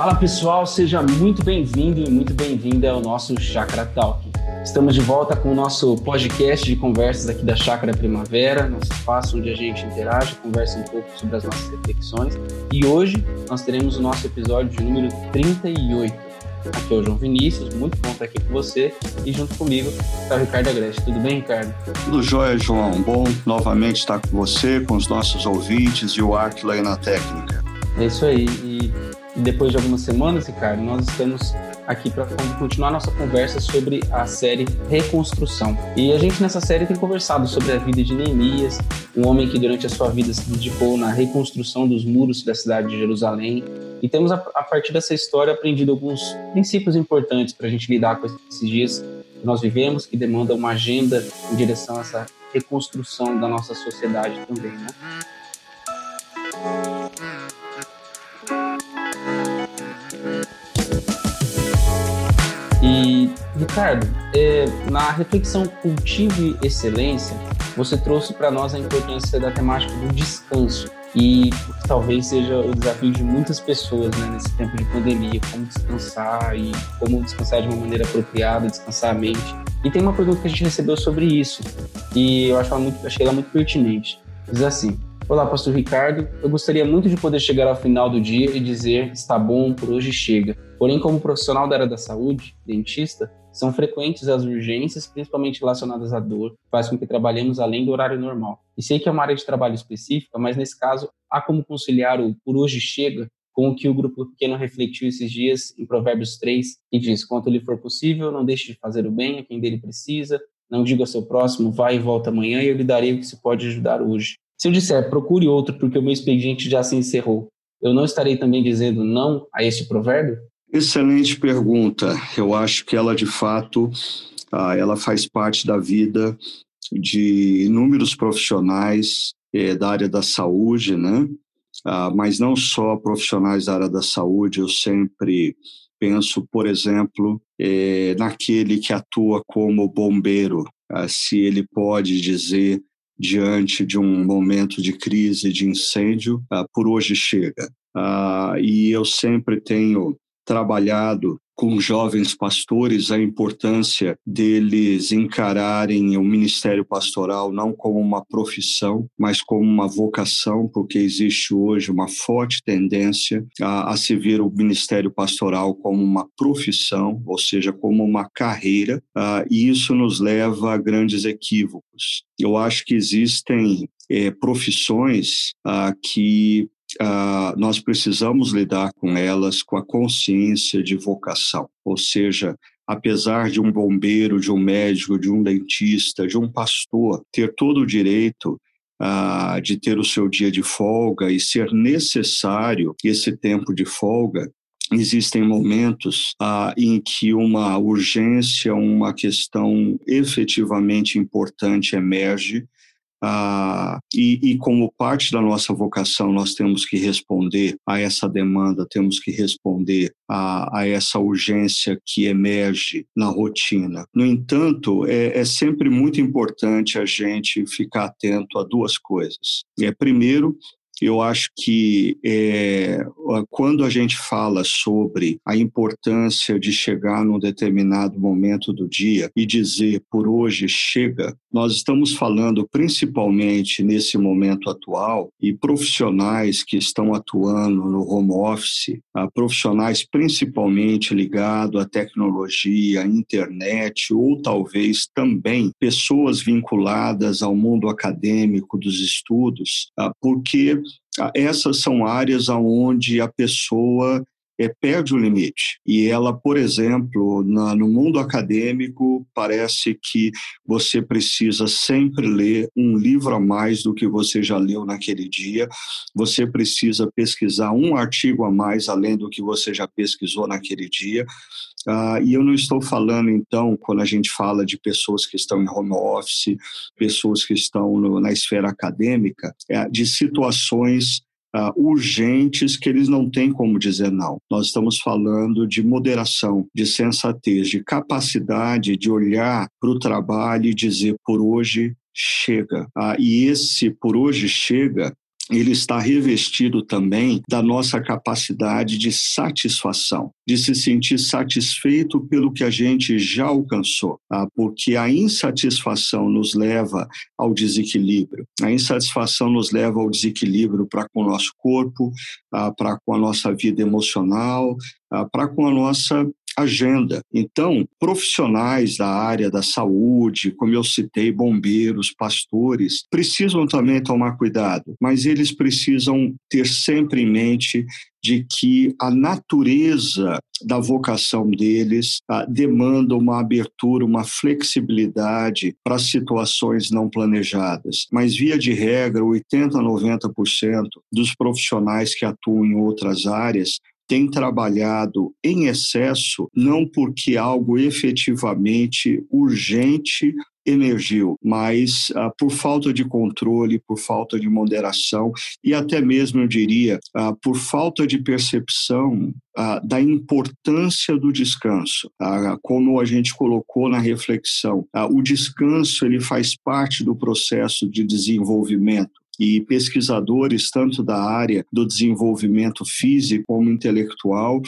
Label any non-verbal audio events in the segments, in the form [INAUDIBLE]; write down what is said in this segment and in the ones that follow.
Fala pessoal, seja muito bem-vindo e muito bem-vinda ao nosso Chakra Talk. Estamos de volta com o nosso podcast de conversas aqui da Chácara Primavera, nosso espaço onde a gente interage, conversa um pouco sobre as nossas reflexões. E hoje nós teremos o nosso episódio de número 38. Aqui é o João Vinícius, muito bom estar aqui com você e junto comigo está o Ricardo Agreste. Tudo bem, Ricardo? Tudo jóia, João. Bom novamente estar com você, com os nossos ouvintes e o Aquila aí na técnica. É isso aí. E depois de algumas semanas, Ricardo, nós estamos aqui para continuar nossa conversa sobre a série Reconstrução. E a gente nessa série tem conversado sobre a vida de Neemias, um homem que durante a sua vida se dedicou na reconstrução dos muros da cidade de Jerusalém. E temos, a, partir dessa história, aprendido alguns princípios importantes para a gente lidar com esses dias que nós vivemos, que demandam uma agenda em direção a essa reconstrução da nossa sociedade também, né? E, Ricardo, é, na reflexão Cultive Excelência, você trouxe para nós a importância da temática do descanso. E talvez seja o desafio de muitas pessoas né, nesse tempo de pandemia, como descansar e como descansar de uma maneira apropriada, descansar a mente. E tem uma pergunta que a gente recebeu sobre isso, e eu acho ela muito, achei ela muito pertinente. Diz assim: Olá, pastor Ricardo. Eu gostaria muito de poder chegar ao final do dia e dizer está bom, por hoje chega. Porém, como profissional da área da saúde, dentista, são frequentes as urgências, principalmente relacionadas à dor, faz com que trabalhemos além do horário normal. E sei que é uma área de trabalho específica, mas nesse caso há como conciliar o por hoje chega com o que o grupo pequeno refletiu esses dias em Provérbios 3, e diz: Quanto lhe for possível, não deixe de fazer o bem a quem dele precisa, não diga ao seu próximo, vai e volta amanhã, e eu lhe darei o que se pode ajudar hoje. Se eu disser procure outro porque o meu expediente já se encerrou, eu não estarei também dizendo não a este provérbio? Excelente pergunta. Eu acho que ela de fato, ah, ela faz parte da vida de inúmeros profissionais eh, da área da saúde, né? Ah, mas não só profissionais da área da saúde. Eu sempre penso, por exemplo, eh, naquele que atua como bombeiro, ah, se ele pode dizer diante de um momento de crise, de incêndio, uh, por hoje chega. Uh, e eu sempre tenho trabalhado com jovens pastores a importância deles encararem o ministério pastoral não como uma profissão, mas como uma vocação, porque existe hoje uma forte tendência a, a se ver o ministério pastoral como uma profissão, ou seja, como uma carreira, uh, e isso nos leva a grandes equívocos. Eu acho que existem é, profissões uh, que uh, nós precisamos lidar com elas com a consciência de vocação, ou seja, apesar de um bombeiro, de um médico, de um dentista, de um pastor ter todo o direito uh, de ter o seu dia de folga e ser necessário esse tempo de folga, existem momentos ah, em que uma urgência, uma questão efetivamente importante emerge ah, e, e, como parte da nossa vocação, nós temos que responder a essa demanda, temos que responder a, a essa urgência que emerge na rotina. No entanto, é, é, sempre muito importante a gente ficar atento a duas coisas. É, primeiro, eu acho que é, quando a gente fala sobre a importância de chegar num determinado momento do dia e dizer por hoje chega, nós estamos falando principalmente nesse momento atual e profissionais que estão atuando no home office, profissionais principalmente ligados à tecnologia, à internet ou talvez também pessoas vinculadas ao mundo acadêmico dos estudos, porque essas são áreas onde a pessoa é, perde o limite. E ela, por exemplo, na, no mundo acadêmico, parece que você precisa sempre ler um livro a mais do que você já leu naquele dia, você precisa pesquisar um artigo a mais além do que você já pesquisou naquele dia. Uh, e eu não estou falando, então, quando a gente fala de pessoas que estão em home office, pessoas que estão no, na esfera acadêmica, é, de situações uh, urgentes que eles não têm como dizer não. Nós estamos falando de moderação, de sensatez, de capacidade de olhar para o trabalho e dizer por hoje chega. Uh, e esse por hoje chega ele está revestido também da nossa capacidade de satisfação, de se sentir satisfeito pelo que a gente já alcançou, tá? porque a insatisfação nos leva ao desequilíbrio. A insatisfação nos leva ao desequilíbrio para com o nosso corpo, tá? para com a nossa vida emocional, tá? para com a nossa agenda. Então, profissionais da área da saúde, como eu citei, bombeiros, pastores, precisam também tomar cuidado, mas eles precisam ter sempre em mente de que a natureza da vocação deles ah, demanda uma abertura, uma flexibilidade para situações não planejadas. Mas, via de regra, 80% a 90% dos profissionais que atuam em outras áreas tem trabalhado em excesso, não porque algo efetivamente urgente emergiu, mas ah, por falta de controle, por falta de moderação e até mesmo, eu diria, ah, por falta de percepção ah, da importância do descanso. Ah, como a gente colocou na reflexão, ah, o descanso ele faz parte do processo de desenvolvimento e pesquisadores tanto da área do desenvolvimento físico como intelectual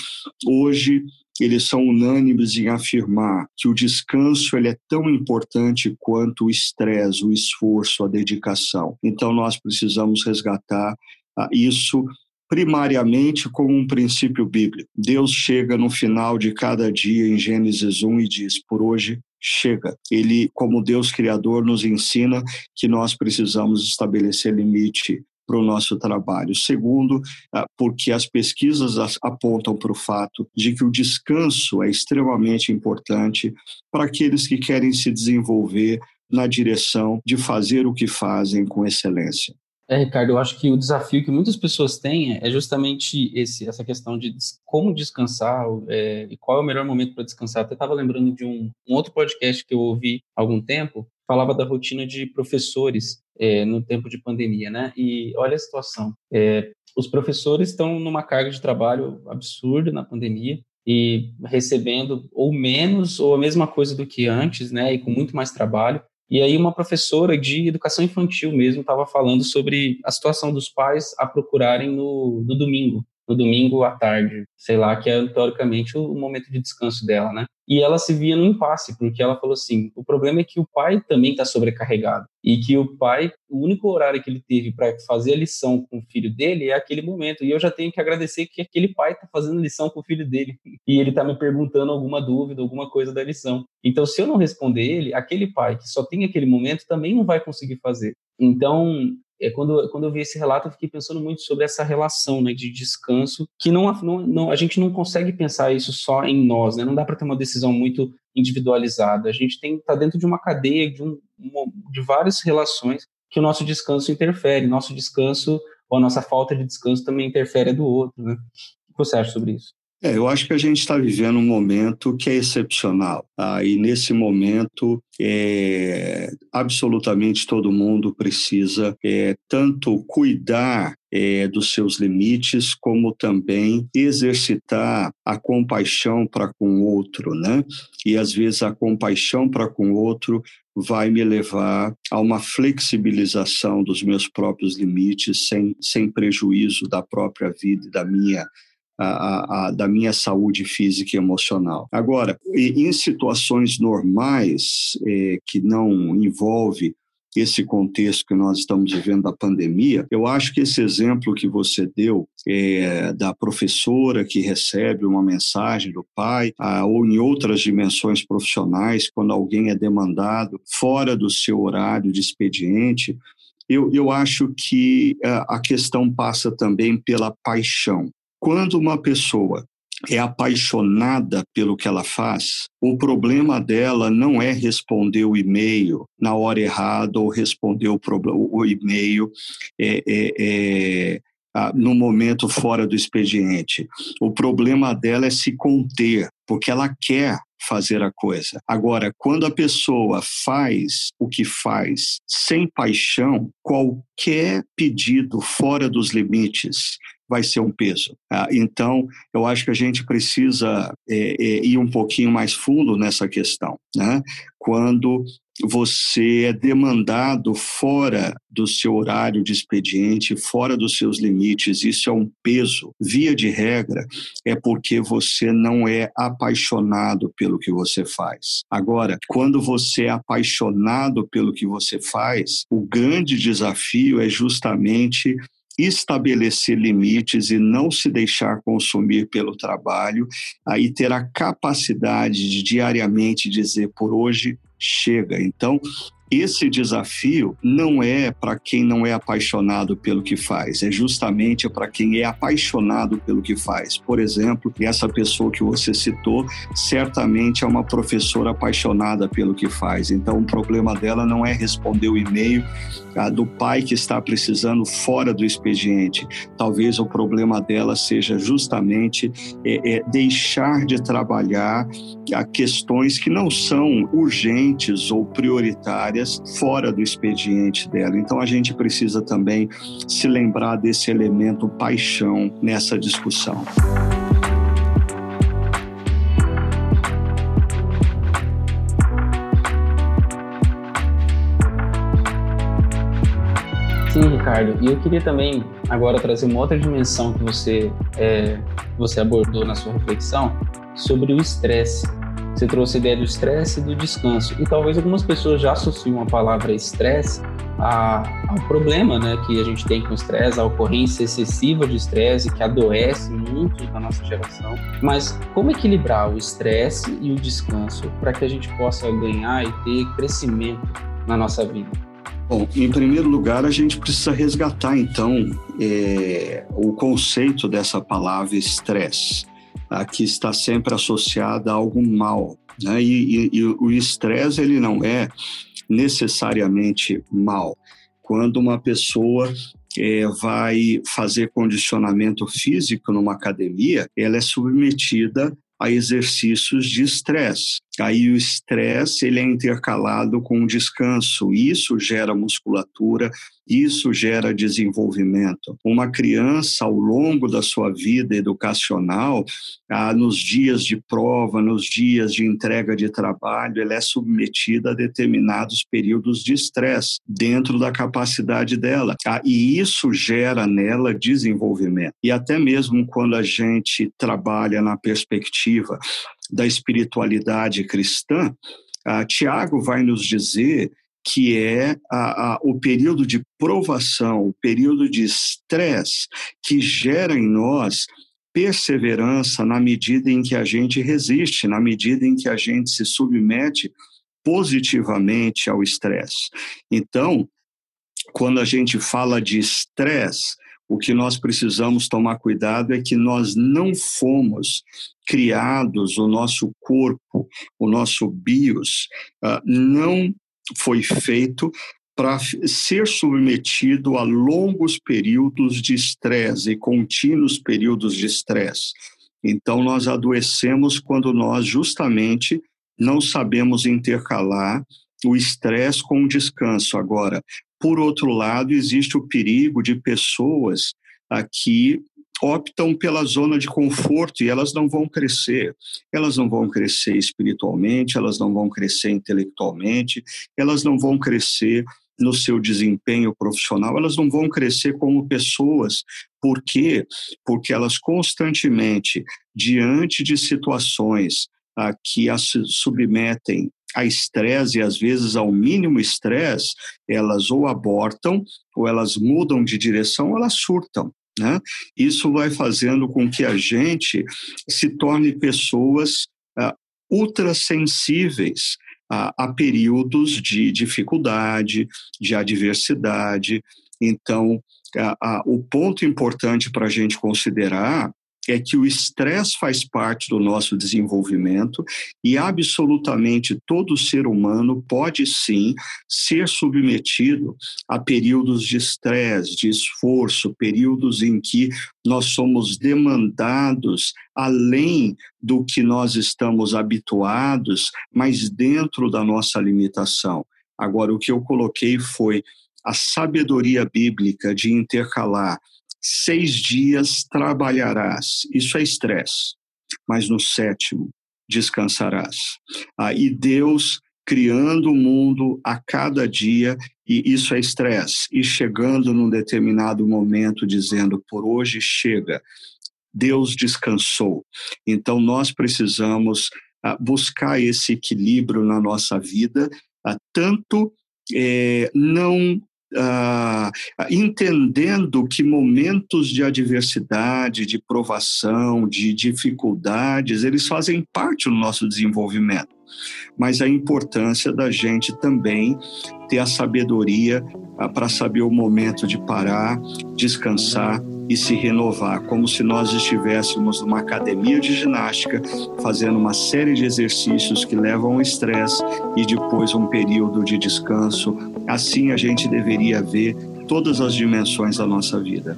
hoje eles são unânimes em afirmar que o descanso ele é tão importante quanto o estresse, o esforço, a dedicação. Então nós precisamos resgatar ah, isso primariamente como um princípio bíblico. Deus chega no final de cada dia em Gênesis 1 e diz: "Por hoje chega. Ele, como Deus Criador, nos ensina que nós precisamos estabelecer limite para o nosso trabalho. Segundo, ah, porque as pesquisas apontam para o fato de que o descanso é extremamente importante para aqueles que querem se desenvolver na direção de fazer o que fazem com excelência. É, Ricardo, eu acho que o desafio que muitas pessoas têm é justamente esse, essa questão de como descansar é, e qual é o melhor momento para descansar. Até estava lembrando de um, um, outro podcast que eu ouvi há algum tempo, falava da rotina de professores é, no tempo de pandemia, né? E olha a situação. É, os professores estão numa carga de trabalho absurda na pandemia e recebendo ou menos ou a mesma coisa do que antes, né? E com muito mais trabalho. E aí uma professora de educação infantil mesmo estava falando sobre a situação dos pais a procurarem no, no domingo, no domingo à tarde, sei lá, que é teoricamente o momento de descanso dela, né? E ela se via no impasse, porque ela falou assim: o problema é que o pai também está sobrecarregado e que o pai, o único horário que ele teve para fazer a lição com o filho dele é aquele momento. E eu já tenho que agradecer que aquele pai está fazendo lição com o filho dele [LAUGHS] e ele está me perguntando alguma dúvida, alguma coisa da lição. Então, se eu não responder ele, aquele pai que só tem aquele momento também não vai conseguir fazer. Então, é, quando, quando eu vi esse relato, eu fiquei pensando muito sobre essa relação né, de descanso, que não, não, não, a gente não consegue pensar isso só em nós, né? não dá para ter uma decisão muito individualizada. A gente tem está dentro de uma cadeia de, um, de várias relações que o nosso descanso interfere. Nosso descanso ou a nossa falta de descanso também interfere do outro. Né? O que você acha sobre isso? É, eu acho que a gente está vivendo um momento que é excepcional. Tá? E nesse momento, é, absolutamente todo mundo precisa é, tanto cuidar é, dos seus limites, como também exercitar a compaixão para com o outro, né? E às vezes a compaixão para com o outro vai me levar a uma flexibilização dos meus próprios limites, sem, sem prejuízo da própria vida e da minha a, a, da minha saúde física e emocional. Agora, em situações normais, é, que não envolve esse contexto que nós estamos vivendo da pandemia, eu acho que esse exemplo que você deu é, da professora que recebe uma mensagem do pai, a, ou em outras dimensões profissionais, quando alguém é demandado fora do seu horário de expediente, eu, eu acho que a questão passa também pela paixão. Quando uma pessoa é apaixonada pelo que ela faz, o problema dela não é responder o e-mail na hora errada ou responder o, o e-mail é, é, é, no momento fora do expediente. O problema dela é se conter, porque ela quer fazer a coisa. Agora, quando a pessoa faz o que faz sem paixão, qualquer pedido fora dos limites vai ser um peso. Ah, então, eu acho que a gente precisa é, é, ir um pouquinho mais fundo nessa questão. Né? Quando você é demandado fora do seu horário de expediente, fora dos seus limites, isso é um peso. Via de regra, é porque você não é apaixonado pelo que você faz. Agora, quando você é apaixonado pelo que você faz, o grande desafio é justamente estabelecer limites e não se deixar consumir pelo trabalho, aí ter a capacidade de diariamente dizer por hoje chega. Então, esse desafio não é para quem não é apaixonado pelo que faz, é justamente para quem é apaixonado pelo que faz. Por exemplo, essa pessoa que você citou certamente é uma professora apaixonada pelo que faz. Então, o problema dela não é responder o e-mail ah, do pai que está precisando fora do expediente. Talvez o problema dela seja justamente é, é, deixar de trabalhar a questões que não são urgentes ou prioritárias fora do expediente dela. Então a gente precisa também se lembrar desse elemento paixão nessa discussão. Sim, Ricardo. E eu queria também agora trazer uma outra dimensão que você, é, você abordou na sua reflexão sobre o estresse. Você trouxe a ideia do estresse e do descanso. E talvez algumas pessoas já associam a palavra estresse ao problema né, que a gente tem com o estresse, a ocorrência excessiva de estresse, que adoece muito na nossa geração. Mas como equilibrar o estresse e o descanso para que a gente possa ganhar e ter crescimento na nossa vida? Bom, em primeiro lugar, a gente precisa resgatar, então, é, o conceito dessa palavra estresse, tá? que está sempre associada a algo mal. Né? E, e, e o estresse, ele não é necessariamente mal. Quando uma pessoa é, vai fazer condicionamento físico numa academia, ela é submetida a exercícios de estresse. Aí o estresse ele é intercalado com o descanso. Isso gera musculatura, isso gera desenvolvimento. Uma criança, ao longo da sua vida educacional, ah, nos dias de prova, nos dias de entrega de trabalho, ela é submetida a determinados períodos de estresse dentro da capacidade dela. Ah, e isso gera nela desenvolvimento. E até mesmo quando a gente trabalha na perspectiva da espiritualidade cristã, ah, Tiago vai nos dizer que é a, a, o período de provação, o período de estresse que gera em nós perseverança na medida em que a gente resiste, na medida em que a gente se submete positivamente ao estresse. Então, quando a gente fala de estresse, o que nós precisamos tomar cuidado é que nós não fomos criados, o nosso corpo, o nosso bios, uh, não foi feito para ser submetido a longos períodos de estresse e contínuos períodos de estresse. Então, nós adoecemos quando nós justamente não sabemos intercalar o estresse com o descanso. Agora, por outro lado, existe o perigo de pessoas aqui optam pela zona de conforto e elas não vão crescer. Elas não vão crescer espiritualmente, elas não vão crescer intelectualmente, elas não vão crescer no seu desempenho profissional, elas não vão crescer como pessoas. Por quê? Porque elas constantemente, diante de situações a que as submetem a estresse e às vezes ao mínimo estresse, elas ou abortam, ou elas mudam de direção, ou elas surtam. Né? Isso vai fazendo com que a gente se torne pessoas uh, ultrassensíveis a períodos de dificuldade, de adversidade. Então, o ponto importante para a gente considerar é que o estresse faz parte do nosso desenvolvimento e absolutamente todo ser humano pode sim ser submetido a períodos de estresse, de esforço, períodos em que nós somos demandados além do que nós estamos habituados, mas dentro da nossa limitação. Agora, o que eu coloquei foi a sabedoria bíblica de intercalar seis dias trabalharás. Isso é estresse. Mas no sétimo descansarás. Aí Deus criando o mundo a cada dia, e isso é estresse, e chegando num determinado momento dizendo, por hoje chega, Deus descansou. Então nós precisamos uh, buscar esse equilíbrio na nossa vida, uh, tanto é, não ah, entendendo que momentos de adversidade, de provação, de dificuldades, eles fazem parte do nosso desenvolvimento. Mas a importância da gente também ter a sabedoria ah, para saber o momento de parar, descansar e se renovar, como se nós estivéssemos numa academia de ginástica, fazendo uma série de exercícios que levam ao estresse e depois um período de descanso. Assim a gente deveria ver todas as dimensões da nossa vida.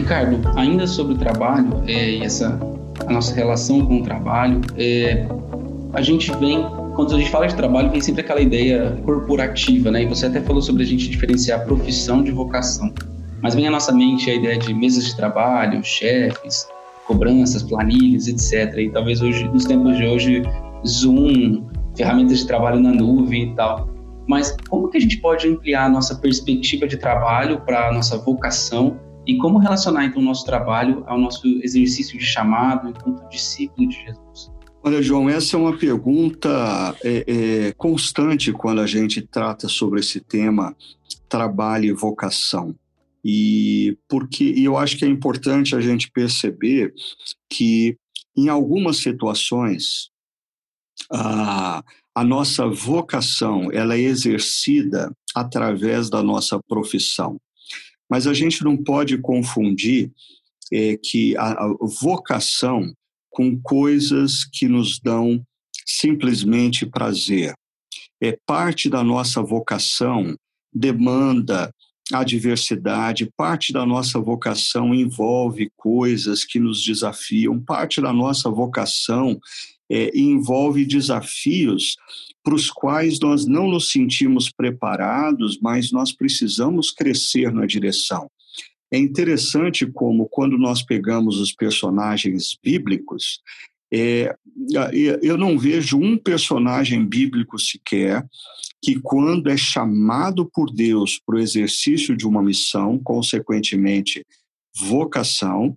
Ricardo, ainda sobre o trabalho é, e essa a nossa relação com o trabalho, é, a gente vem quando a gente fala de trabalho vem sempre aquela ideia corporativa, né? E você até falou sobre a gente diferenciar profissão de vocação, mas vem à nossa mente a ideia de mesas de trabalho, chefes, cobranças, planilhas, etc. E talvez hoje, nos tempos de hoje, Zoom, ferramentas de trabalho na nuvem e tal. Mas como que a gente pode ampliar a nossa perspectiva de trabalho para a nossa vocação e como relacionar então o nosso trabalho ao nosso exercício de chamado enquanto discípulo de Jesus? Olha, João, essa é uma pergunta é, é, constante quando a gente trata sobre esse tema trabalho e vocação. E porque eu acho que é importante a gente perceber que em algumas situações a, a nossa vocação ela é exercida através da nossa profissão. Mas a gente não pode confundir é, que a, a vocação com coisas que nos dão simplesmente prazer. É parte da nossa vocação demanda a diversidade, parte da nossa vocação envolve coisas que nos desafiam, parte da nossa vocação é, envolve desafios para os quais nós não nos sentimos preparados, mas nós precisamos crescer na direção. É interessante como, quando nós pegamos os personagens bíblicos, é, eu não vejo um personagem bíblico sequer que, quando é chamado por Deus para o exercício de uma missão, consequentemente, vocação,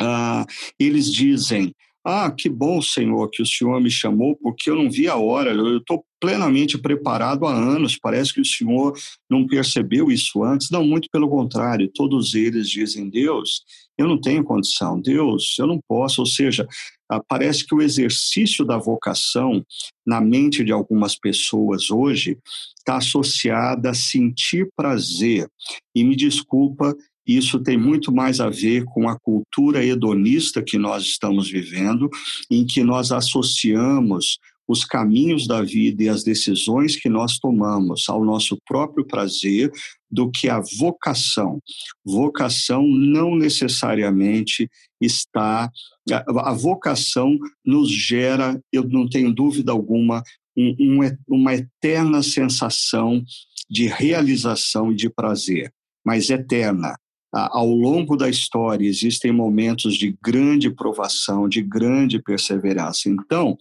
ah, eles dizem: ah, que bom, Senhor, que o Senhor me chamou, porque eu não vi a hora, eu estou plenamente preparado há anos. Parece que o Senhor não percebeu isso antes. Não, muito pelo contrário, todos eles dizem: Deus, eu não tenho condição, Deus, eu não posso. Ou seja, ah, parece que o exercício da vocação na mente de algumas pessoas hoje está associada a sentir prazer. E me desculpa, isso tem muito mais a ver com a cultura hedonista que nós estamos vivendo, em que nós associamos os caminhos da vida e as decisões que nós tomamos ao nosso próprio prazer do que a vocação. Vocação não necessariamente está. A vocação nos gera, eu não tenho dúvida alguma, um, uma eterna sensação de realização e de prazer, mas eterna ao longo da história existem momentos de grande provação, de grande perseverança. Então,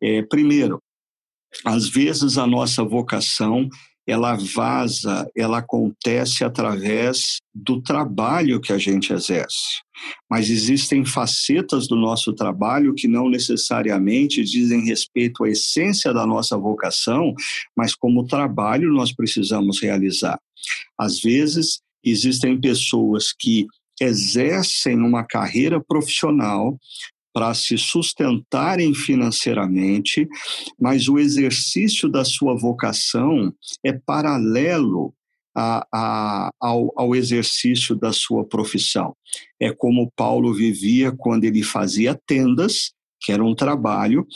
é, primeiro, às vezes a nossa vocação ela vaza, ela acontece através do trabalho que a gente exerce. Mas existem facetas do nosso trabalho que não necessariamente dizem respeito à essência da nossa vocação, mas como trabalho nós precisamos realizar. Às vezes, existem pessoas que exercem uma carreira profissional para se sustentarem financeiramente, mas o exercício da sua vocação é paralelo a, a, ao, ao, exercício da sua profissão. É como Paulo vivia quando ele fazia tendas, que era um trabalho,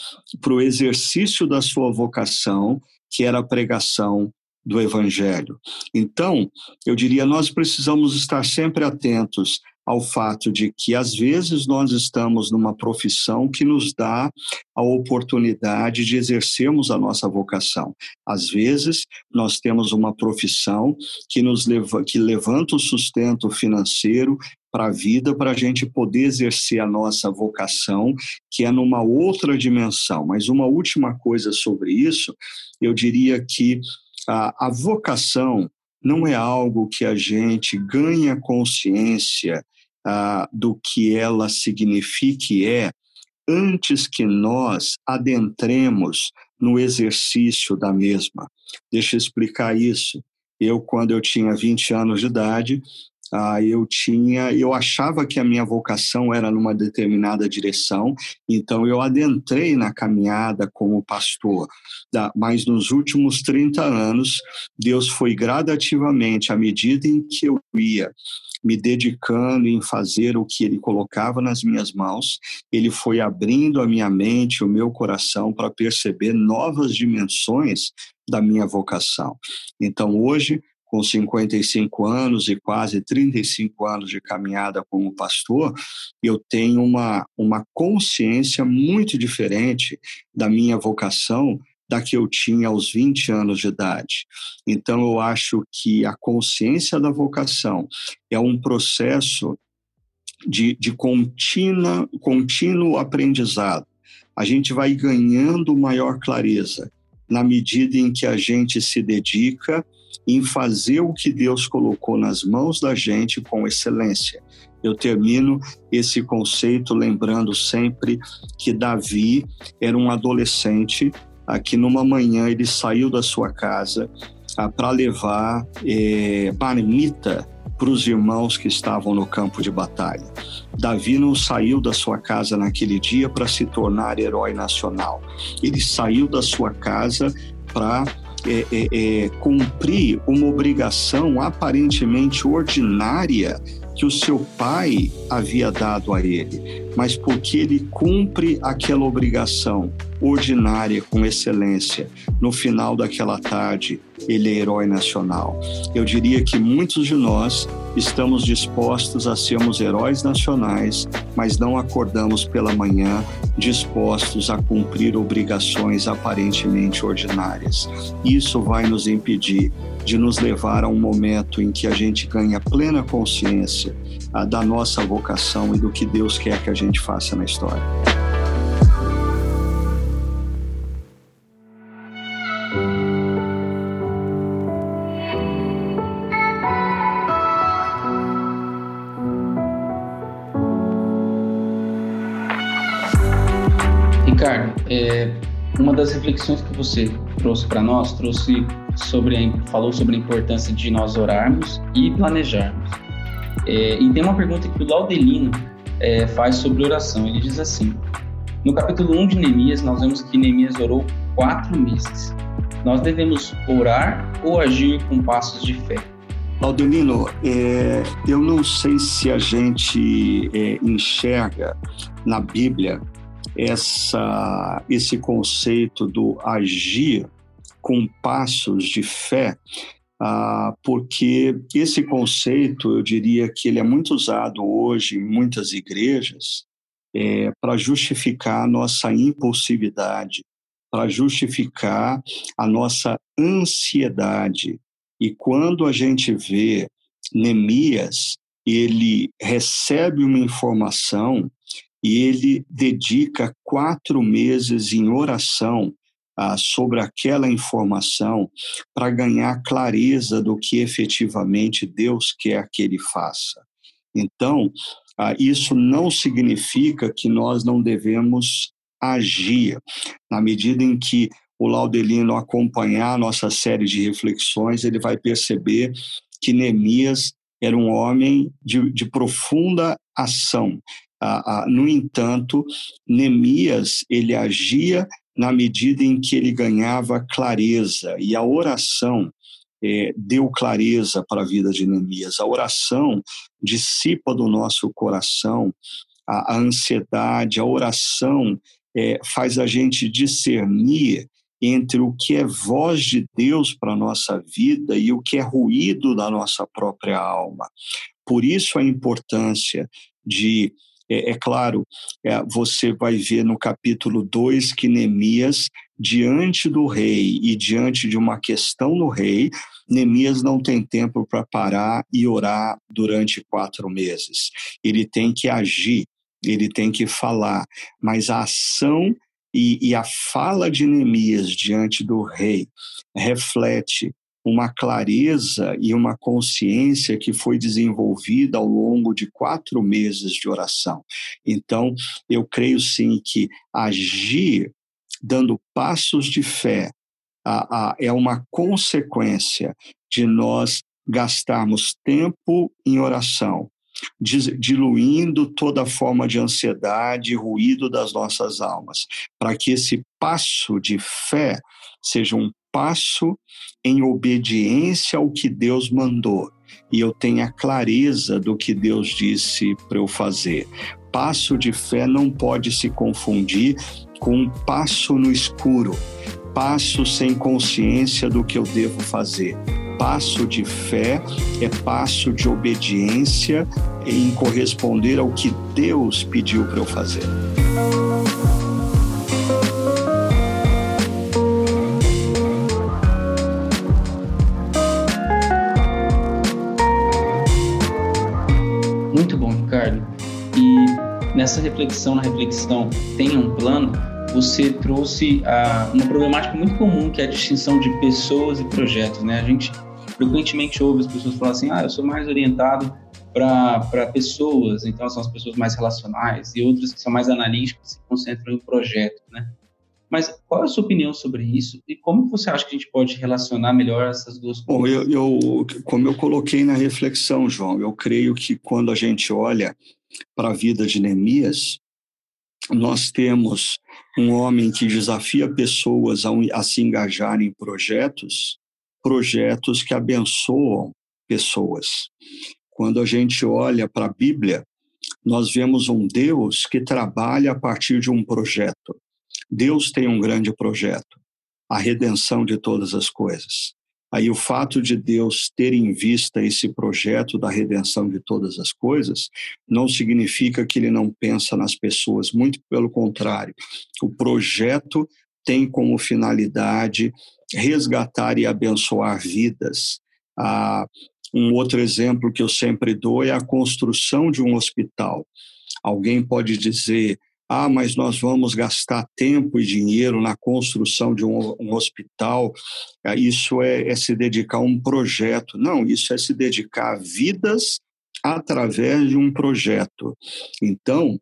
para o exercício da sua vocação, que era a pregação do Evangelho. Então, eu diria, nós precisamos estar sempre atentos ao fato de que, às vezes, nós estamos numa profissão que nos dá a oportunidade de exercermos a nossa vocação. Às vezes, nós temos uma profissão que nos leva, que levanta o sustento financeiro para a vida, para a gente poder exercer a nossa vocação, que é numa outra dimensão. Mas uma última coisa sobre isso, eu diria que a, a vocação não é algo que a gente ganha consciência do que ela significa e é antes que nós adentremos no exercício da mesma. Deixa eu explicar isso. Eu, quando eu tinha 20 anos de idade, eu tinha, eu achava que a minha vocação era numa determinada direção, então eu adentrei na caminhada como pastor. Mas nos últimos 30 anos, Deus foi gradativamente, à medida em que eu ia me dedicando em fazer o que ele colocava nas minhas mãos, ele foi abrindo a minha mente, o meu coração para perceber novas dimensões da minha vocação. Então, hoje, com 55 anos e quase 35 anos de caminhada como pastor, eu tenho uma, uma consciência muito diferente da minha vocação da que eu tinha aos 20 anos de idade. Então, eu acho que a consciência da vocação é um processo de, de contínua, contínuo aprendizado. A gente vai ganhando maior clareza na medida em que a gente se dedica em fazer o que Deus colocou nas mãos da gente com excelência. Eu termino esse conceito lembrando sempre que Davi era um adolescente que numa manhã ele saiu da sua casa ah, para levar eh, marmita para os irmãos que estavam no campo de batalha. Davi não saiu da sua casa naquele dia para se tornar herói nacional. Ele saiu da sua casa para é, é, é, cumprir uma obrigação aparentemente ordinária que o seu pai havia dado a ele, mas porque ele cumpre aquela obrigação ordinária com excelência, no final daquela tarde, ele é herói nacional. Eu diria que muitos de nós estamos dispostos a sermos heróis nacionais, mas não acordamos pela manhã dispostos a cumprir obrigações aparentemente ordinárias. Isso vai nos impedir de nos levar a um momento em que a gente ganha plena consciência da nossa vocação e do que Deus quer que a gente faça na história. Ricardo, é, uma das reflexões que você trouxe para nós trouxe sobre falou sobre a importância de nós orarmos e planejarmos. É, e tem uma pergunta que o Laudelino é, faz sobre oração. Ele diz assim: No capítulo 1 de Neemias, nós vemos que Neemias orou quatro meses. Nós devemos orar ou agir com passos de fé? Laudelino, é, eu não sei se a gente é, enxerga na Bíblia essa, esse conceito do agir com passos de fé, ah, porque esse conceito, eu diria que ele é muito usado hoje em muitas igrejas é, para justificar a nossa impulsividade, para justificar a nossa ansiedade. E quando a gente vê Neemias, ele recebe uma informação e ele dedica quatro meses em oração ah, sobre aquela informação para ganhar clareza do que efetivamente Deus quer que ele faça. Então, ah, isso não significa que nós não devemos agir. Na medida em que o Laudelino acompanhar a nossa série de reflexões, ele vai perceber que Neemias era um homem de, de profunda ação, ah, ah, no entanto, Neemias ele agia na medida em que ele ganhava clareza e a oração é, deu clareza para a vida de Neemias. A oração dissipa do nosso coração a, a ansiedade, a oração é, faz a gente discernir entre o que é voz de Deus para a nossa vida e o que é ruído da nossa própria alma. Por isso a importância de é, é, claro, é, você vai ver no capítulo 2 que Neemias, diante do rei e diante de uma questão no rei, Neemias não tem tempo para parar e orar durante quatro meses. Ele tem que agir, ele tem que falar, mas a ação e, e a fala de Neemias diante do rei reflete uma clareza e uma consciência que foi desenvolvida ao longo de quatro meses de oração. Então, eu creio sim que agir dando passos de fé a, a, é uma consequência de nós gastarmos tempo em oração, diluindo toda forma de ansiedade e ruído das nossas almas, para que esse passo de fé seja um passo em obediência ao que Deus mandou e eu tenha clareza do que Deus disse para eu fazer. Passo de fé não pode se confundir com um passo no escuro, passo sem consciência do que eu devo fazer. Passo de fé é passo de obediência em corresponder ao que Deus pediu para eu fazer. Nessa reflexão, na reflexão Tenha um Plano, você trouxe a, uma problemática muito comum, que é a distinção de pessoas e projetos. Né? A gente frequentemente ouve as pessoas falar assim, ah, eu sou mais orientado para pessoas, então são as pessoas mais relacionais, e outras que são mais analíticas, se concentram em projeto, né? Mas qual é a sua opinião sobre isso e como você acha que a gente pode relacionar melhor essas duas coisas? Bom, eu, eu, como eu coloquei na reflexão, João, eu creio que quando a gente olha para a vida de Neemias, nós temos um homem que desafia pessoas a, a se engajarem em projetos, projetos que abençoam pessoas. Quando a gente olha para a Bíblia, nós vemos um Deus que trabalha a partir de um projeto. Deus tem um grande projeto, a redenção de todas as coisas. Aí o fato de Deus ter em vista esse projeto da redenção de todas as coisas não significa que ele não pensa nas pessoas, muito pelo contrário. O projeto tem como finalidade resgatar e abençoar vidas. Ah, um outro exemplo que eu sempre dou é a construção de um hospital. Alguém pode dizer, ah, mas nós vamos gastar tempo e dinheiro na construção de um, um hospital. Ah, isso é, é, se dedicar a um projeto. Não, isso é se dedicar a vidas através de um projeto. Então,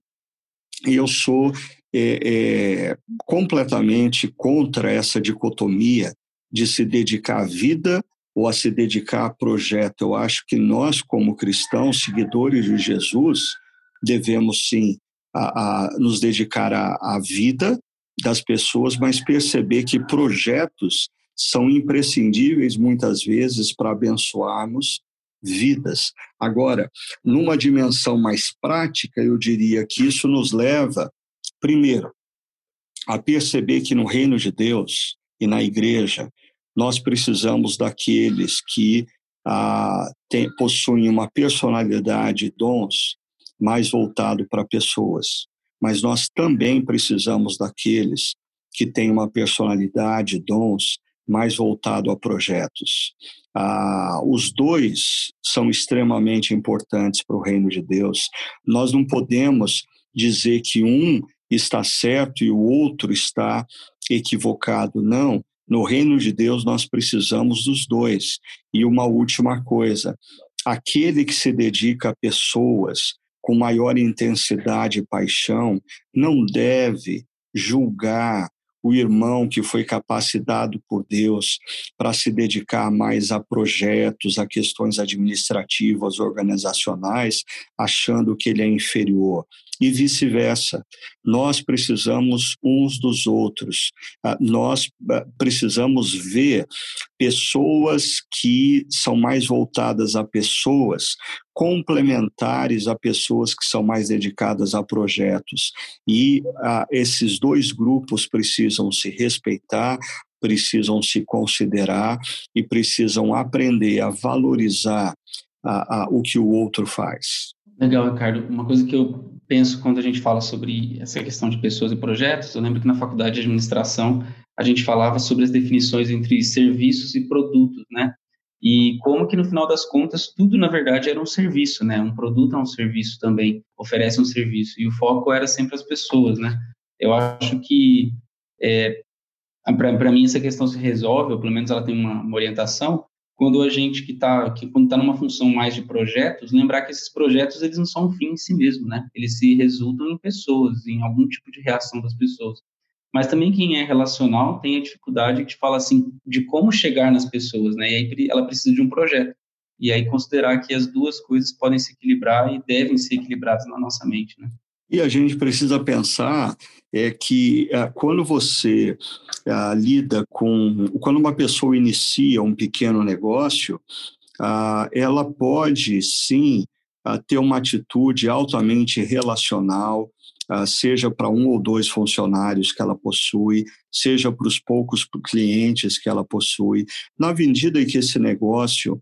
eu sou é, é, completamente contra essa dicotomia de se dedicar à vida ou a se dedicar a projeto. Eu acho que nós, como cristãos, seguidores de Jesus, devemos sim a, a nos dedicar à, vida das pessoas, mas perceber que projetos são imprescindíveis muitas vezes para abençoarmos vidas. Agora, numa dimensão mais prática, eu diria que isso nos leva, primeiro, a perceber que no reino de Deus e na igreja, nós precisamos daqueles que ah, tem, possuem uma personalidade e dons mais voltado para pessoas, mas nós também precisamos daqueles que têm uma personalidade, dons mais voltado a projetos. Ah, os dois são extremamente importantes para o reino de Deus. Nós não podemos dizer que um está certo e o outro está equivocado. Não. No reino de Deus, nós precisamos dos dois. E uma última coisa: aquele que se dedica a pessoas, com maior intensidade e paixão, não deve julgar o irmão que foi capacitado por Deus para se dedicar mais a projetos, a questões administrativas, organizacionais, achando que ele é inferior e vice-versa. Nós precisamos uns dos outros. Ah, nós ah, precisamos ver pessoas que são mais voltadas a pessoas, complementares a pessoas que são mais dedicadas a projetos. E ah, esses dois grupos precisam se respeitar, precisam se considerar e precisam aprender a valorizar a, a, o que o outro faz. Legal, Ricardo. Uma coisa que eu penso quando a gente fala sobre essa questão de pessoas e projetos, eu lembro que na faculdade de administração a gente falava sobre as definições entre serviços e produtos, né? E como que no final das contas tudo na verdade era um serviço, né? Um produto é um serviço também, oferece um serviço e o foco era sempre as pessoas, né? Eu acho que é, para mim essa questão se resolve, ou pelo menos ela tem uma, uma orientação quando a gente que está que quando está numa função mais de projetos, lembrar que esses projetos eles não são um fim em si mesmo, né? Eles se resultam em pessoas, em algum tipo de reação das pessoas. Mas também quem é relacional tem a dificuldade de falar assim de como chegar nas pessoas, né? E aí ela precisa de um projeto. E aí considerar que as duas coisas podem se equilibrar e devem ser equilibradas na nossa mente, né? E a gente precisa pensar é que é, quando você é, lida com, quando uma pessoa inicia um pequeno negócio, ela pode sim ter uma atitude altamente relacional, seja para um ou dois funcionários que ela possui, seja para os poucos clientes que ela possui. Na medida em que esse negócio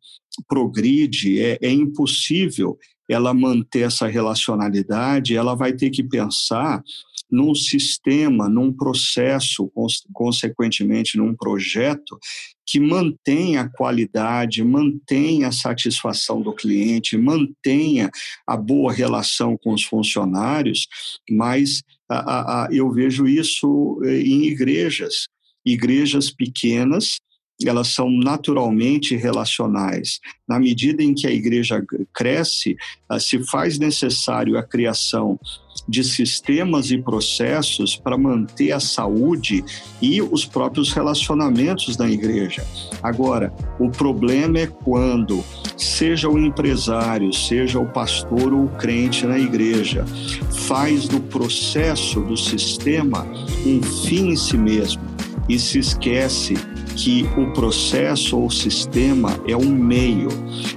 progride, é, é impossível ela manter essa relacionalidade, ela vai ter que pensar num sistema, num processo, consequentemente num projeto que mantenha a qualidade, mantenha a satisfação do cliente, mantenha a boa relação com os funcionários, mas a, a, eu vejo isso eh, em igrejas, igrejas pequenas elas são naturalmente relacionais. Na medida em que a igreja cresce, ah, se faz necessário a criação de sistemas e processos para manter a saúde e os próprios relacionamentos da igreja. Agora, o problema é quando, seja o empresário, seja o pastor ou o crente na igreja, faz do processo, do sistema, um fim em si mesmo e se esquece que o processo ou o sistema é um meio.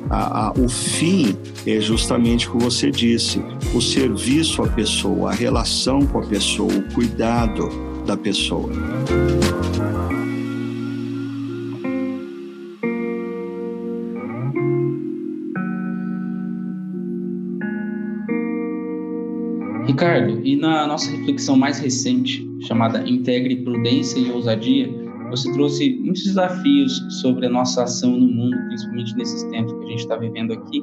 A, a, o fim é justamente o que você disse: o serviço à pessoa, a relação com a pessoa, o cuidado da pessoa. Ricardo, e na nossa reflexão mais recente, chamada Integre Prudência e Ousadia, você trouxe muitos desafios sobre a nossa ação no mundo, principalmente nesses tempos que a gente está vivendo aqui.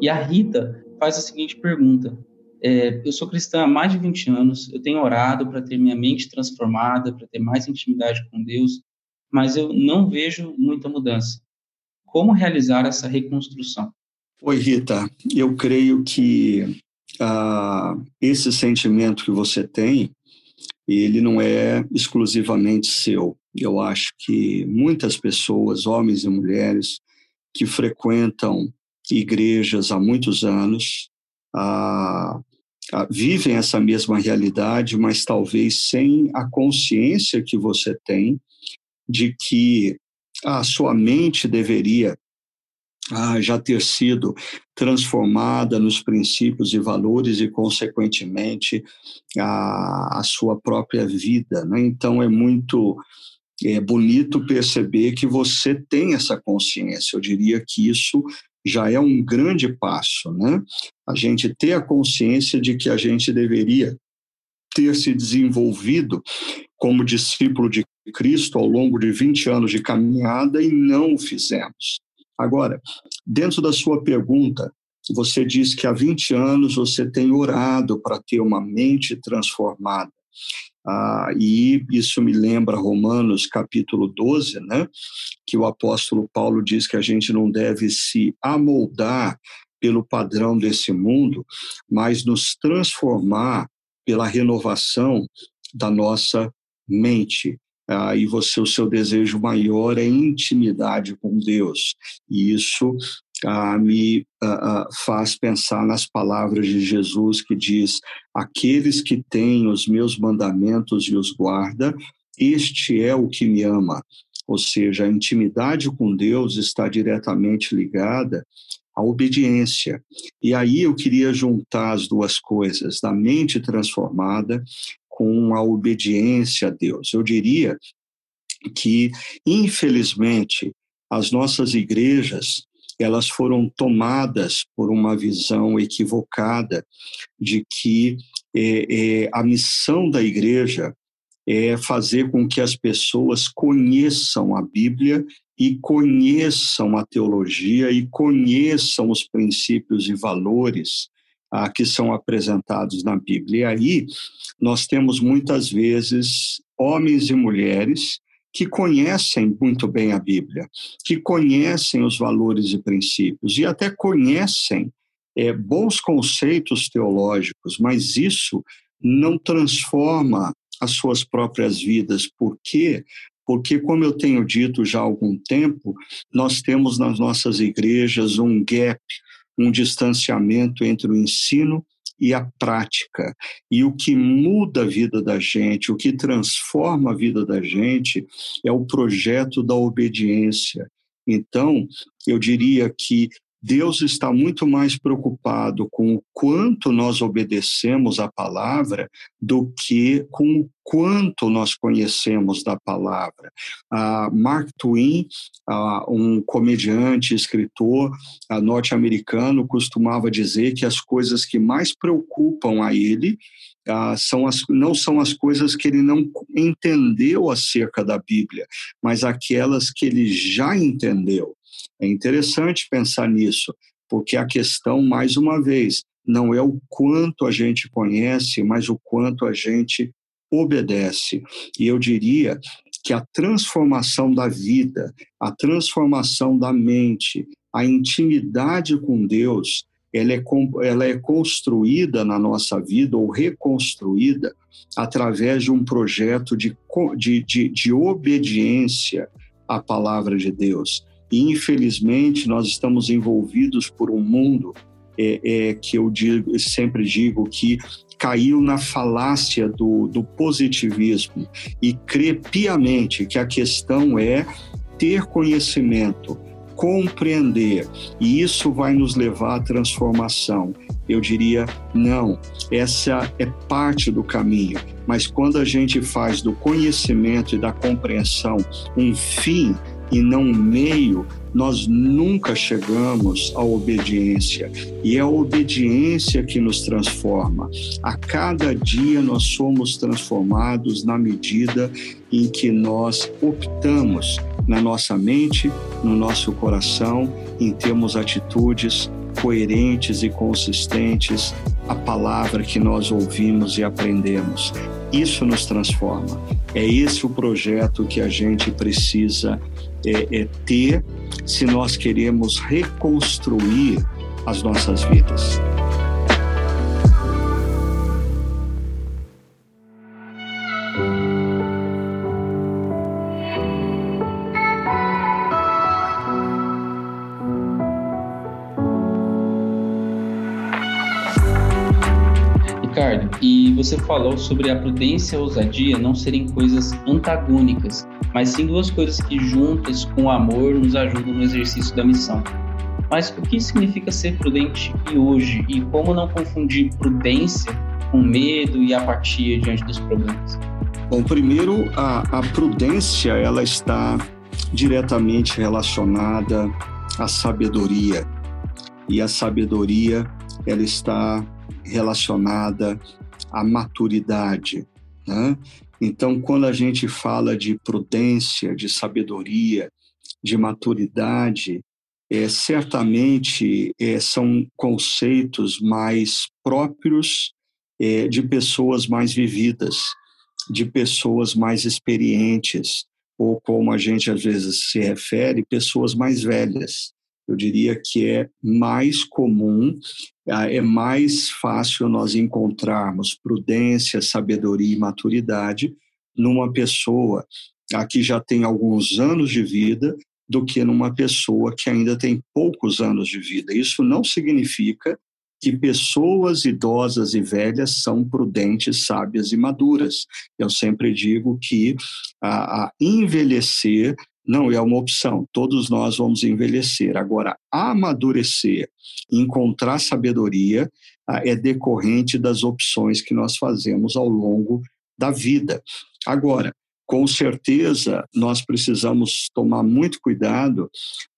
E a Rita faz a seguinte pergunta: é, Eu sou cristã há mais de 20 anos, eu tenho orado para ter minha mente transformada, para ter mais intimidade com Deus, mas eu não vejo muita mudança. Como realizar essa reconstrução? Oi, Rita. Eu creio que ah, esse sentimento que você tem, ele não é exclusivamente seu. Eu acho que muitas pessoas, homens e mulheres, que frequentam igrejas há muitos anos, ah, ah, vivem essa mesma realidade, mas talvez sem a consciência que você tem de que a sua mente deveria ah, já ter sido transformada nos princípios e valores e, consequentemente, a, a sua própria vida. Né? Então, é muito é bonito perceber que você tem essa consciência. Eu diria que isso já é um grande passo, né? A gente ter a consciência de que a gente deveria ter se desenvolvido como discípulo de Cristo ao longo de 20 anos de caminhada e não o fizemos. Agora, dentro da sua pergunta, você diz que há 20 anos você tem orado para ter uma mente transformada. Ah, e isso me lembra Romanos capítulo 12, né? que o apóstolo Paulo diz que a gente não deve se amoldar pelo padrão desse mundo, mas nos transformar pela renovação da nossa mente. Ah, e você, o seu desejo maior é intimidade com Deus. E isso ah, me ah, faz pensar nas palavras de Jesus que diz: Aqueles que têm os meus mandamentos e os guarda, este é o que me ama. Ou seja, a intimidade com Deus está diretamente ligada à obediência. E aí eu queria juntar as duas coisas, da mente transformada com a obediência a Deus. Eu diria que, infelizmente, as nossas igrejas elas foram tomadas por uma visão equivocada de que é, é, a missão da igreja é fazer com que as pessoas conheçam a Bíblia e conheçam a teologia e conheçam os princípios e valores ah, que são apresentados na Bíblia. E aí nós temos muitas vezes homens e mulheres que conhecem muito bem a Bíblia, que conhecem os valores e princípios e até conhecem é, bons conceitos teológicos, mas isso não transforma as suas próprias vidas. Por quê? Porque, como eu tenho dito já há algum tempo, nós temos nas nossas igrejas um gap, um distanciamento entre o ensino e a prática. E o que muda a vida da gente, o que transforma a vida da gente, é o projeto da obediência. Então, eu diria que Deus está muito mais preocupado com o quanto nós obedecemos a palavra do que com o quanto nós conhecemos da palavra. Uh, Mark Twain, um comediante, escritor norte-americano, costumava dizer que as coisas que mais preocupam a ele ah, são as, não são as coisas que ele não entendeu acerca da Bíblia, mas aquelas que ele já entendeu. É interessante pensar nisso, porque a questão, mais uma vez, não é o quanto a gente conhece, mas o quanto a gente obedece. E eu diria que a transformação da vida, a transformação da mente, a intimidade com Deus, ela é, ela é construída na nossa vida ou reconstruída através de um projeto de, de, de, de obediência à palavra de Deus. E, infelizmente, nós estamos envolvidos por um mundo é, é, que eu digo, sempre digo que caiu na falácia do, do positivismo e crê piamente que a questão é ter conhecimento, compreender, e isso vai nos levar à transformação. Eu diria, não, essa é parte do caminho, mas quando a gente faz do conhecimento e da compreensão um fim, e não meio, nós nunca chegamos à obediência. E é a obediência que nos transforma. A cada dia nós somos transformados na medida em que nós optamos na nossa mente, no nosso coração, em termos atitudes coerentes e consistentes à palavra que nós ouvimos e aprendemos. Isso nos transforma. É esse o projeto que a gente precisa é, é ter se nós queremos reconstruir as nossas vidas. Você falou sobre a prudência e a ousadia não serem coisas antagônicas, mas sim duas coisas que juntas com o amor nos ajudam no exercício da missão. Mas o que significa ser prudente e hoje e como não confundir prudência com medo e apatia diante dos problemas? Bom, primeiro a, a prudência ela está diretamente relacionada à sabedoria e a sabedoria ela está relacionada à maturidade. Né? Então, quando a gente fala de prudência, de sabedoria, de maturidade, é, certamente é, são conceitos mais próprios é, de pessoas mais vividas, de pessoas mais experientes, ou como a gente às vezes se refere, pessoas mais velhas eu diria que é mais comum, é mais fácil nós encontrarmos prudência, sabedoria e maturidade numa pessoa que já tem alguns anos de vida do que numa pessoa que ainda tem poucos anos de vida. Isso não significa que pessoas idosas e velhas são prudentes, sábias e maduras. Eu sempre digo que a, a envelhecer não é uma opção. Todos nós vamos envelhecer. Agora, amadurecer, encontrar sabedoria, ah, é decorrente das opções que nós fazemos ao longo da vida. Agora, com certeza, nós precisamos tomar muito cuidado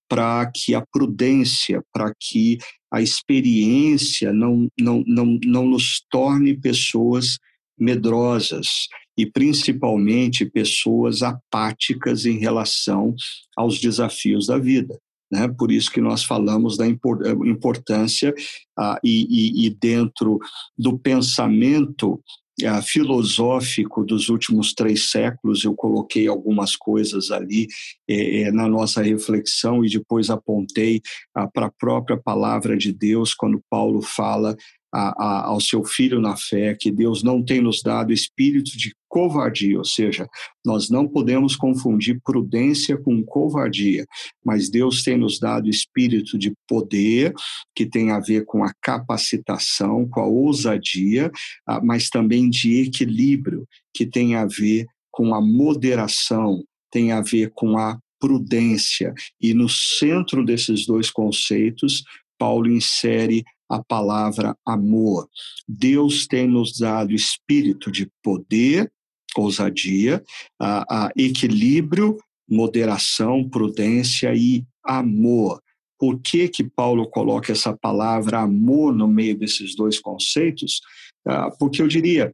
para que a prudência, para que a experiência não, não, não, não nos torne pessoas medrosas e principalmente pessoas apáticas em relação aos desafios da vida. Né? Por isso que nós falamos da importância ah, e, e, e dentro do pensamento uh, filosófico dos últimos três séculos, eu coloquei algumas coisas ali eh, na nossa reflexão e depois apontei uh, para a própria palavra de Deus, quando Paulo fala a, a, ao seu filho na fé, que Deus não tem nos dado espírito de covardia, ou seja, nós não podemos confundir prudência com covardia, mas Deus tem nos dado espírito de poder, que tem a ver com a capacitação, com a ousadia, ah, mas também de equilíbrio, que tem a ver com a moderação, tem a ver com a prudência. E no centro desses dois conceitos, Paulo insere a palavra amor. Deus tem nos dado espírito de poder, ousadia, a, a equilíbrio, moderação, prudência e amor. Por que, que Paulo coloca essa palavra amor no meio desses dois conceitos? Ah, porque eu diria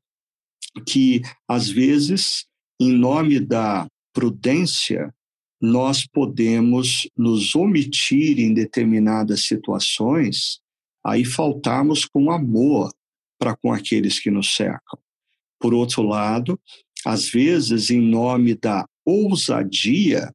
que, às vezes, em nome da prudência, nós podemos nos omitir em determinadas situações aí faltarmos com amor para com aqueles que nos cercam. Por outro lado, às vezes, em nome da ousadia,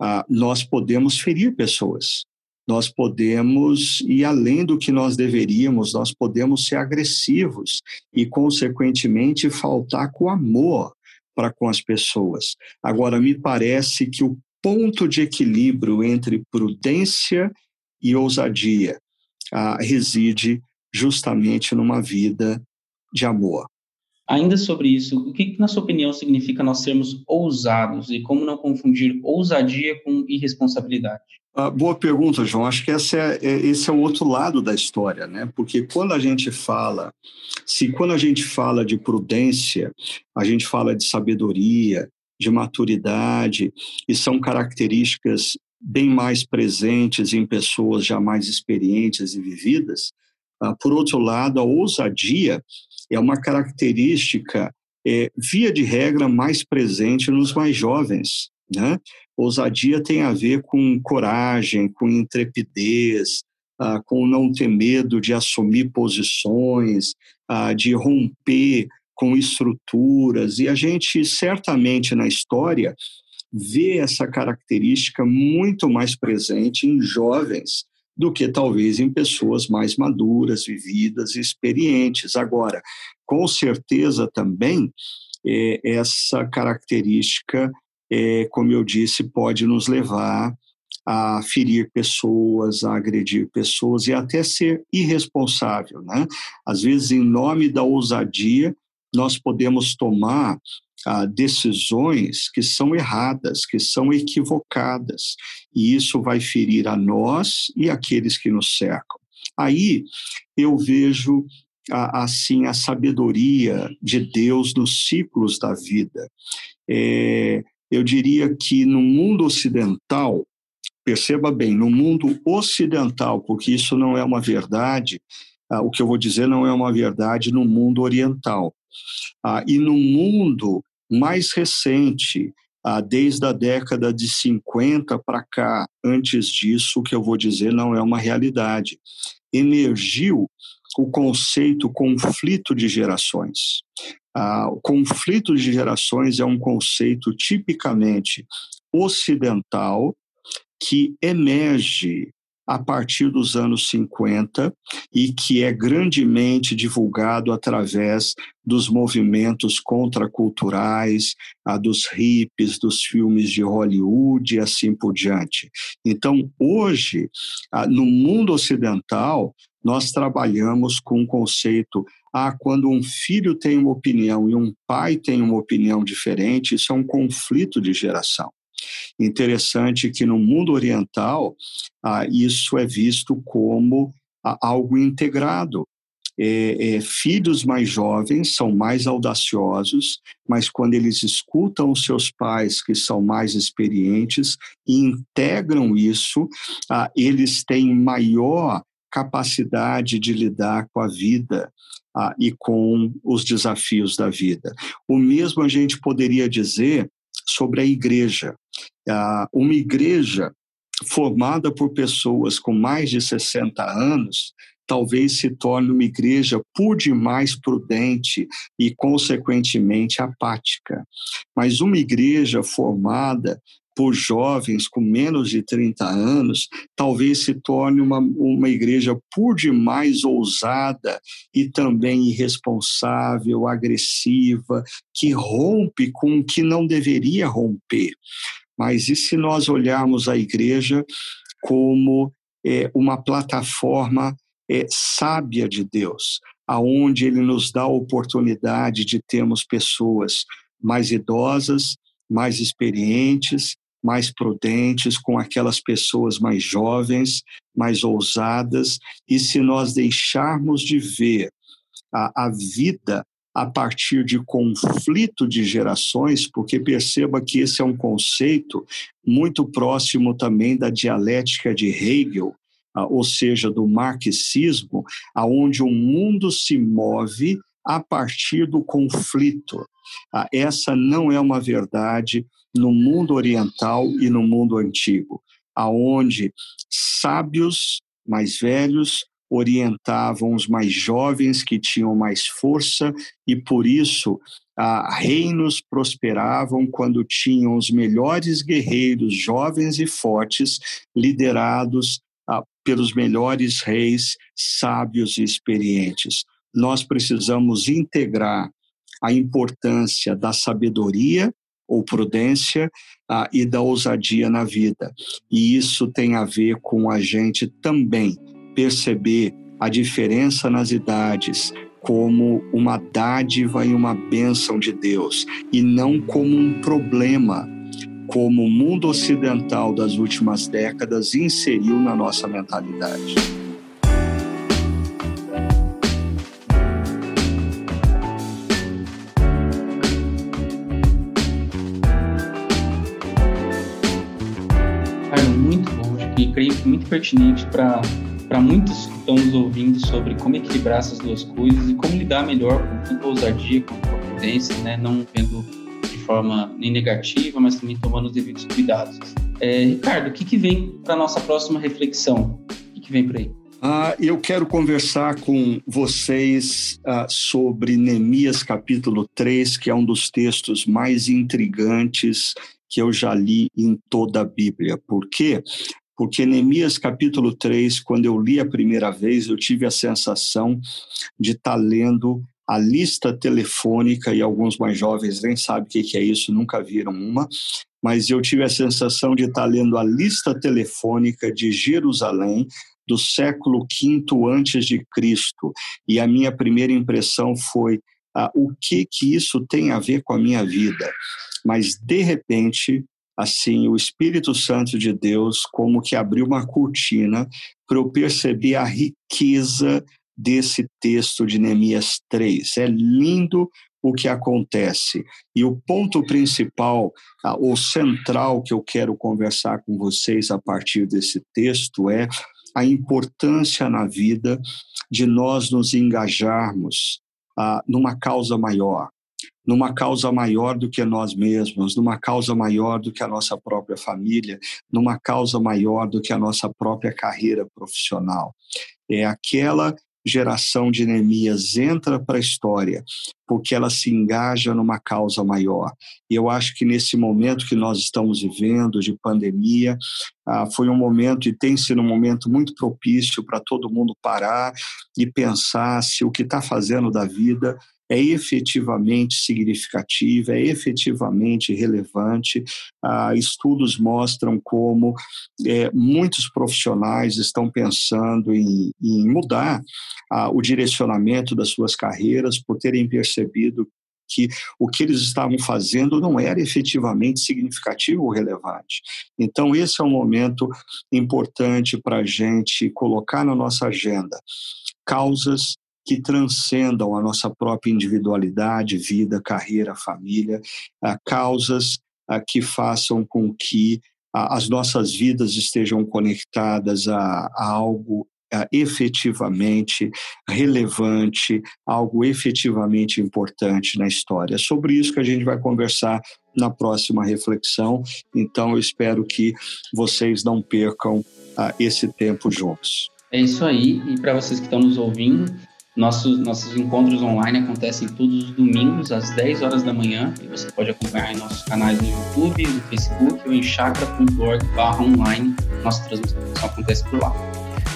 ah, nós podemos ferir pessoas. Nós podemos ir além do que nós deveríamos, nós podemos ser agressivos e, consequentemente, faltar com amor para com as pessoas. Agora, me parece que o ponto de equilíbrio entre prudência e ousadia ah, reside justamente numa vida de amor. Ainda sobre isso, o que, na sua opinião, significa nós sermos ousados e como não confundir ousadia com irresponsabilidade? Ah, boa pergunta, João. Acho que esse é, é, esse é o outro lado da história, né? Porque quando a gente fala, se quando a gente fala de prudência, a gente fala de sabedoria, de maturidade, e são características bem mais presentes em pessoas já mais experientes e vividas. Ah, por outro lado, a ousadia é uma característica, é, via de regra, mais presente nos mais jovens. Né? Ousadia tem a ver com coragem, com intrepidez, ah, com não ter medo de assumir posições, ah, de romper com estruturas. E a gente, certamente, na história, vê essa característica muito mais presente em jovens do que talvez em pessoas mais maduras, vividas e experientes. Agora, com certeza também, é, essa característica, é, como eu disse, pode nos levar a ferir pessoas, a agredir pessoas e até ser irresponsável. Né? Às vezes, em nome da ousadia, nós podemos tomar ah, decisões que são erradas, que são equivocadas, e isso vai ferir a nós e aqueles que nos cercam. Aí eu vejo assim a sabedoria de Deus nos ciclos da vida. É, eu diria que no mundo ocidental, perceba bem, no mundo ocidental, porque isso não é uma verdade, ah, o que eu vou dizer não é uma verdade no mundo oriental. Ah, e no mundo mais recente, ah, desde a década de 50 para cá, antes disso, o que eu vou dizer não é uma realidade. Emergiu o conceito conflito de gerações. Ah, o conflito de gerações é um conceito tipicamente ocidental que emerge a partir dos anos 50 e que é grandemente divulgado através dos movimentos contraculturais, a dos hippies, dos filmes de Hollywood e assim por diante. Então, hoje, no mundo ocidental, nós trabalhamos com um conceito ah, quando um filho tem uma opinião e um pai tem uma opinião diferente, isso é um conflito de geração. Interessante que no mundo oriental, ah, isso é visto como ah, algo integrado. é, é, filhos mais jovens são mais audaciosos, mas quando eles escutam os seus pais, que são mais experientes, e integram isso, ah, eles têm maior capacidade de lidar com a vida ah, e com os desafios da vida. O mesmo a gente poderia dizer sobre a igreja. Ah, uma igreja formada por pessoas com mais de 60 anos, talvez se torne uma igreja por demais prudente e, consequentemente, apática. Mas uma igreja formada por jovens com menos de 30 anos, talvez se torne uma, uma igreja por demais ousada e também irresponsável, agressiva, que rompe com o que não deveria romper. Mas e se nós olharmos a igreja como é, uma plataforma é, sábia de Deus, aonde Ele nos dá a oportunidade de termos pessoas mais idosas, mais experientes, mais prudentes com aquelas pessoas mais jovens, mais ousadas, e se nós deixarmos de ver a, a vida a partir de conflito de gerações, porque perceba que esse é um conceito muito próximo também da dialética de Hegel, ah, ou seja, do marxismo, aonde o mundo se move a partir do conflito. Ah, essa não é uma verdade no mundo oriental e no mundo antigo, aonde sábios mais velhos orientavam os mais jovens que tinham mais força e por isso ah, reinos prosperavam quando tinham os melhores guerreiros jovens e fortes liderados ah, pelos melhores reis sábios e experientes. Nós precisamos integrar a importância da sabedoria ou prudência ah, e da ousadia na vida. E isso tem a ver com a gente também perceber a diferença nas idades como uma dádiva e uma bênção de Deus, e não como um problema, como o mundo ocidental das últimas décadas inseriu na nossa mentalidade. muito bom e creio que muito pertinente para para muitos que estão nos ouvindo sobre como equilibrar essas duas coisas e como lidar melhor com tanto a ousadia quanto a prudência, né? não vendo de forma nem negativa, mas também tomando os devidos cuidados. É, Ricardo, o que, que vem para a nossa próxima reflexão? O que, que vem por aí? Ah, eu quero conversar com vocês ah, sobre Neemias capítulo 3, que é um dos textos mais intrigantes que eu já li em toda a Bíblia. Por quê? Porque Neemias capítulo 3, quando eu li a primeira vez, eu tive a sensação de estar tá lendo a lista telefônica, e alguns mais jovens nem sabem o que é isso, nunca viram uma, mas eu tive a sensação de estar tá lendo a lista telefônica de Jerusalém do século V antes de Cristo. E a minha primeira impressão foi ah, o que que isso tem a ver com a minha vida? Mas de repente assim, o Espírito Santo de Deus como que abriu uma cortina para eu perceber a riqueza desse texto de Neemias 3. É lindo o que acontece. E o ponto principal, ou central que eu quero conversar com vocês a partir desse texto é a importância na vida de nós nos engajarmos ah, numa causa maior, numa causa maior do que nós mesmos, numa causa maior do que a nossa própria família, numa causa maior do que a nossa própria carreira profissional. É aquela geração de Neemias entra para a história porque ela se engaja numa causa maior. E eu acho que nesse momento que nós estamos vivendo de pandemia, ah, foi um momento e tem sido um momento muito propício para todo mundo parar e pensar se o que está fazendo da vida é efetivamente significativa, é efetivamente relevante. Ah, estudos mostram como é, muitos profissionais estão pensando em, em mudar ah, o direcionamento das suas carreiras por terem percebido que o que eles estavam fazendo não era efetivamente significativo ou relevante. Então, esse é um momento importante para a gente colocar na nossa agenda causas que transcendam a nossa própria individualidade, vida, carreira, família, causas que façam com que as nossas vidas estejam conectadas a, a algo efetivamente relevante, algo efetivamente importante na história. É sobre isso que a gente vai conversar na próxima reflexão. Então, eu espero que vocês não percam uh, esse tempo juntos. É isso aí. E para vocês que estão nos ouvindo, nossos, nossos encontros online acontecem todos os domingos, às 10 horas da manhã. E você pode acompanhar em nossos canais no YouTube, no Facebook ou em chakra.org/online. Nossa transmissão acontece por lá.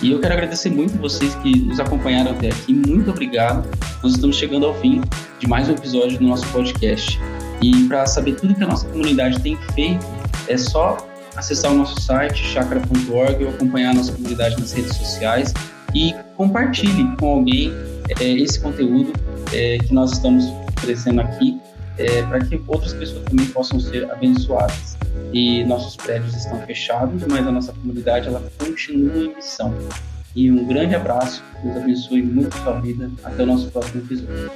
E eu quero agradecer muito vocês que nos acompanharam até aqui. Muito obrigado. Nós estamos chegando ao fim de mais um episódio do nosso podcast. E para saber tudo que a nossa comunidade tem feito, é só acessar o nosso site chakra.org ou acompanhar a nossa comunidade nas redes sociais e compartilhe com alguém é, esse conteúdo é, que nós estamos oferecendo aqui é, para que outras pessoas também possam ser abençoadas. E nossos prédios estão fechados, mas a nossa comunidade ela continua em missão. E um grande abraço, Deus abençoe muito a sua vida. Até o nosso próximo episódio.